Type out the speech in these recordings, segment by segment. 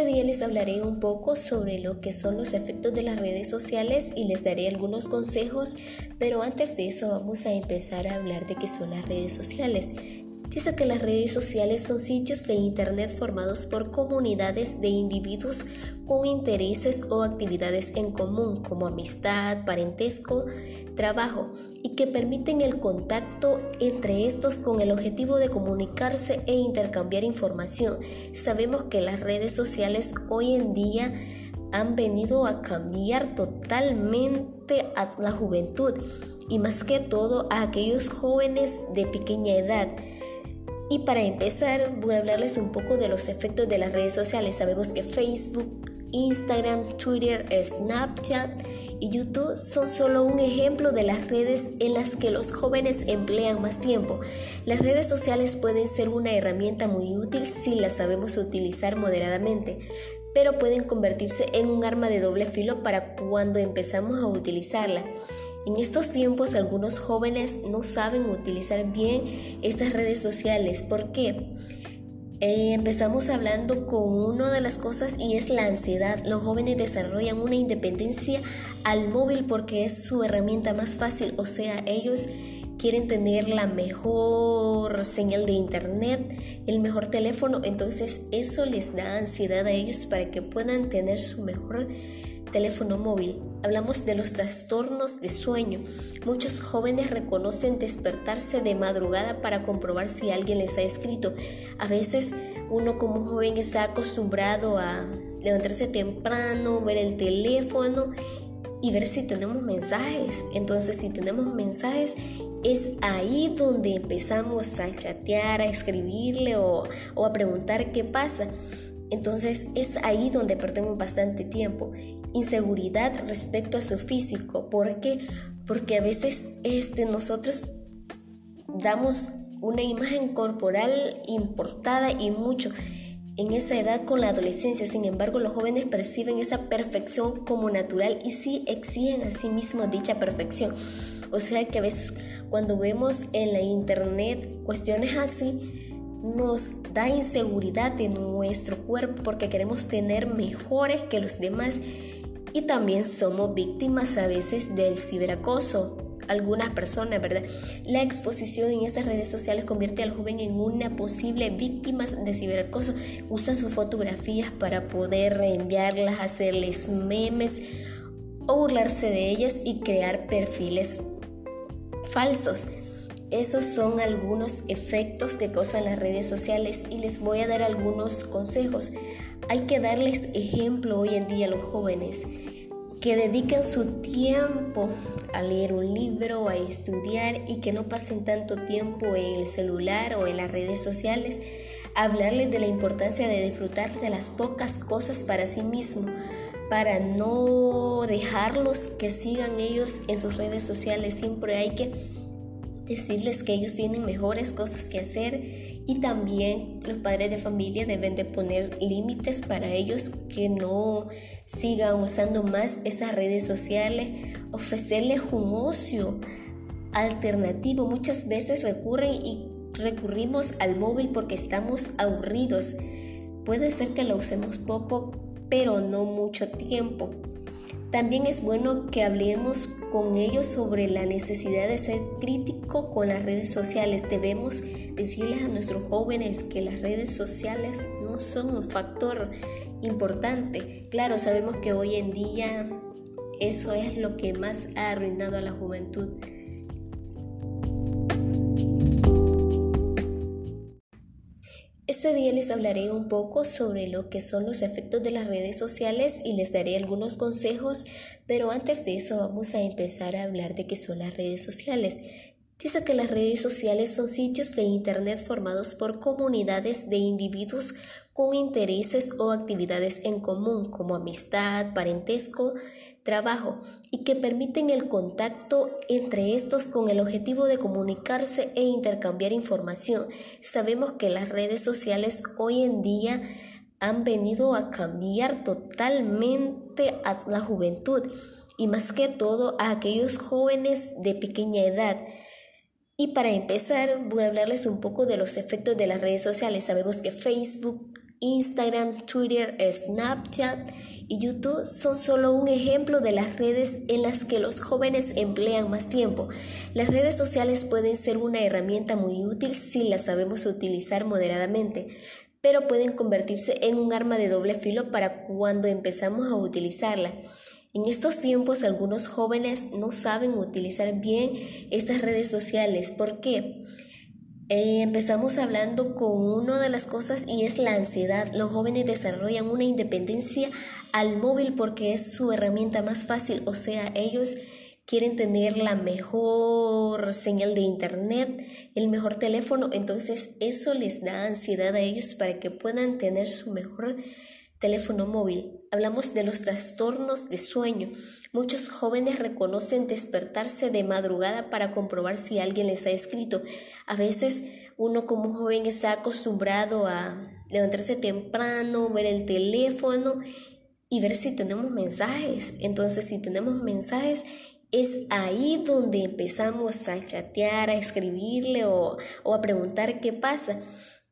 Este día les hablaré un poco sobre lo que son los efectos de las redes sociales y les daré algunos consejos, pero antes de eso vamos a empezar a hablar de qué son las redes sociales. Dice que las redes sociales son sitios de Internet formados por comunidades de individuos con intereses o actividades en común, como amistad, parentesco, trabajo, y que permiten el contacto entre estos con el objetivo de comunicarse e intercambiar información. Sabemos que las redes sociales hoy en día han venido a cambiar totalmente a la juventud y más que todo a aquellos jóvenes de pequeña edad y para empezar, voy a hablarles un poco de los efectos de las redes sociales. Sabemos que Facebook, Instagram, Twitter, Snapchat y YouTube son solo un ejemplo de las redes en las que los jóvenes emplean más tiempo. Las redes sociales pueden ser una herramienta muy útil si las sabemos utilizar moderadamente, pero pueden convertirse en un arma de doble filo para cuando empezamos a utilizarla. En estos tiempos algunos jóvenes no saben utilizar bien estas redes sociales. ¿Por qué? Eh, empezamos hablando con una de las cosas y es la ansiedad. Los jóvenes desarrollan una independencia al móvil porque es su herramienta más fácil. O sea, ellos quieren tener la mejor señal de internet, el mejor teléfono. Entonces eso les da ansiedad a ellos para que puedan tener su mejor teléfono móvil. Hablamos de los trastornos de sueño. Muchos jóvenes reconocen despertarse de madrugada para comprobar si alguien les ha escrito. A veces uno como joven está acostumbrado a levantarse temprano, ver el teléfono y ver si tenemos mensajes. Entonces si tenemos mensajes es ahí donde empezamos a chatear, a escribirle o, o a preguntar qué pasa. Entonces es ahí donde perdemos bastante tiempo. Inseguridad respecto a su físico. ¿Por qué? Porque a veces este, nosotros damos una imagen corporal importada y mucho en esa edad con la adolescencia. Sin embargo, los jóvenes perciben esa perfección como natural y sí exigen a sí mismos dicha perfección. O sea que a veces cuando vemos en la internet cuestiones así, nos da inseguridad en nuestro cuerpo porque queremos tener mejores que los demás y también somos víctimas a veces del ciberacoso. Algunas personas, ¿verdad? La exposición en esas redes sociales convierte al joven en una posible víctima de ciberacoso. Usan sus fotografías para poder reenviarlas, hacerles memes o burlarse de ellas y crear perfiles falsos. Esos son algunos efectos que causan las redes sociales y les voy a dar algunos consejos. Hay que darles ejemplo hoy en día a los jóvenes que dediquen su tiempo a leer un libro, a estudiar y que no pasen tanto tiempo en el celular o en las redes sociales. Hablarles de la importancia de disfrutar de las pocas cosas para sí mismo, para no dejarlos que sigan ellos en sus redes sociales. Siempre hay que decirles que ellos tienen mejores cosas que hacer y también los padres de familia deben de poner límites para ellos que no sigan usando más esas redes sociales, ofrecerles un ocio alternativo. Muchas veces recurren y recurrimos al móvil porque estamos aburridos. Puede ser que lo usemos poco, pero no mucho tiempo. También es bueno que hablemos con ellos sobre la necesidad de ser crítico con las redes sociales. Debemos decirles a nuestros jóvenes que las redes sociales no son un factor importante. Claro, sabemos que hoy en día eso es lo que más ha arruinado a la juventud. Este día les hablaré un poco sobre lo que son los efectos de las redes sociales y les daré algunos consejos, pero antes de eso vamos a empezar a hablar de qué son las redes sociales. Dice que las redes sociales son sitios de Internet formados por comunidades de individuos con intereses o actividades en común, como amistad, parentesco, trabajo, y que permiten el contacto entre estos con el objetivo de comunicarse e intercambiar información. Sabemos que las redes sociales hoy en día han venido a cambiar totalmente a la juventud y más que todo a aquellos jóvenes de pequeña edad. Y para empezar, voy a hablarles un poco de los efectos de las redes sociales. Sabemos que Facebook, Instagram, Twitter, Snapchat y YouTube son solo un ejemplo de las redes en las que los jóvenes emplean más tiempo. Las redes sociales pueden ser una herramienta muy útil si las sabemos utilizar moderadamente, pero pueden convertirse en un arma de doble filo para cuando empezamos a utilizarla. En estos tiempos algunos jóvenes no saben utilizar bien estas redes sociales. ¿Por qué? Eh, empezamos hablando con una de las cosas y es la ansiedad. Los jóvenes desarrollan una independencia al móvil porque es su herramienta más fácil, o sea, ellos quieren tener la mejor señal de internet, el mejor teléfono, entonces eso les da ansiedad a ellos para que puedan tener su mejor teléfono móvil. Hablamos de los trastornos de sueño. Muchos jóvenes reconocen despertarse de madrugada para comprobar si alguien les ha escrito. A veces uno como joven está acostumbrado a levantarse temprano, ver el teléfono y ver si tenemos mensajes. Entonces, si tenemos mensajes, es ahí donde empezamos a chatear, a escribirle o, o, a preguntar qué pasa.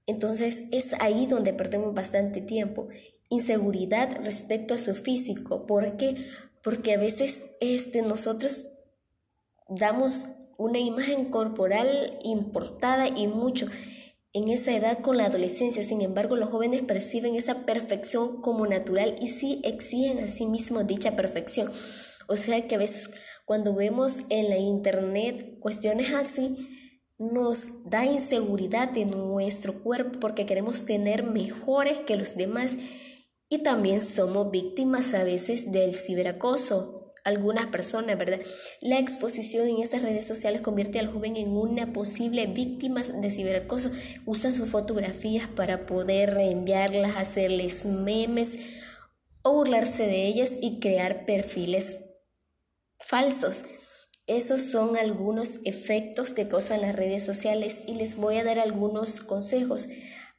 Entonces es ahí donde perdemos bastante tiempo. Inseguridad respecto a su físico. ¿Por qué? Porque a veces este, nosotros damos una imagen corporal importada y mucho en esa edad con la adolescencia. Sin embargo, los jóvenes perciben esa perfección como natural y sí exigen a sí mismos dicha perfección. O sea que a veces cuando vemos en la internet cuestiones así, nos da inseguridad en nuestro cuerpo porque queremos tener mejores que los demás y también somos víctimas a veces del ciberacoso. Algunas personas, ¿verdad? La exposición en esas redes sociales convierte al joven en una posible víctima de ciberacoso. Usan sus fotografías para poder reenviarlas, hacerles memes o burlarse de ellas y crear perfiles falsos. Esos son algunos efectos que causan las redes sociales y les voy a dar algunos consejos.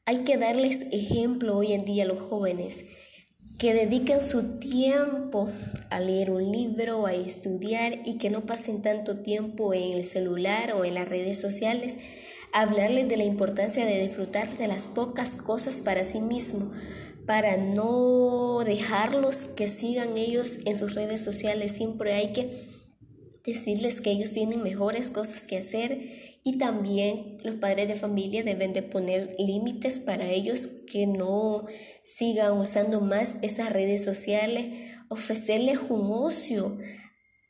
Hay que darles ejemplo hoy en día a los jóvenes que dediquen su tiempo a leer un libro, a estudiar y que no pasen tanto tiempo en el celular o en las redes sociales. Hablarles de la importancia de disfrutar de las pocas cosas para sí mismo, para no dejarlos que sigan ellos en sus redes sociales. Siempre hay que decirles que ellos tienen mejores cosas que hacer y también los padres de familia deben de poner límites para ellos que no sigan usando más esas redes sociales, ofrecerles un ocio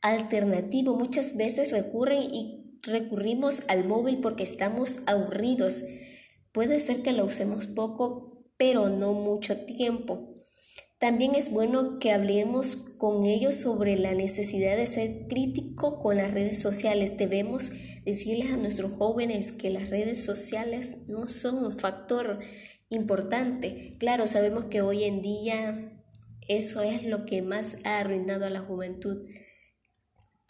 alternativo. Muchas veces recurren y recurrimos al móvil porque estamos aburridos. Puede ser que lo usemos poco, pero no mucho tiempo. También es bueno que hablemos con ellos sobre la necesidad de ser crítico con las redes sociales. Debemos decirles a nuestros jóvenes que las redes sociales no son un factor importante. Claro, sabemos que hoy en día eso es lo que más ha arruinado a la juventud.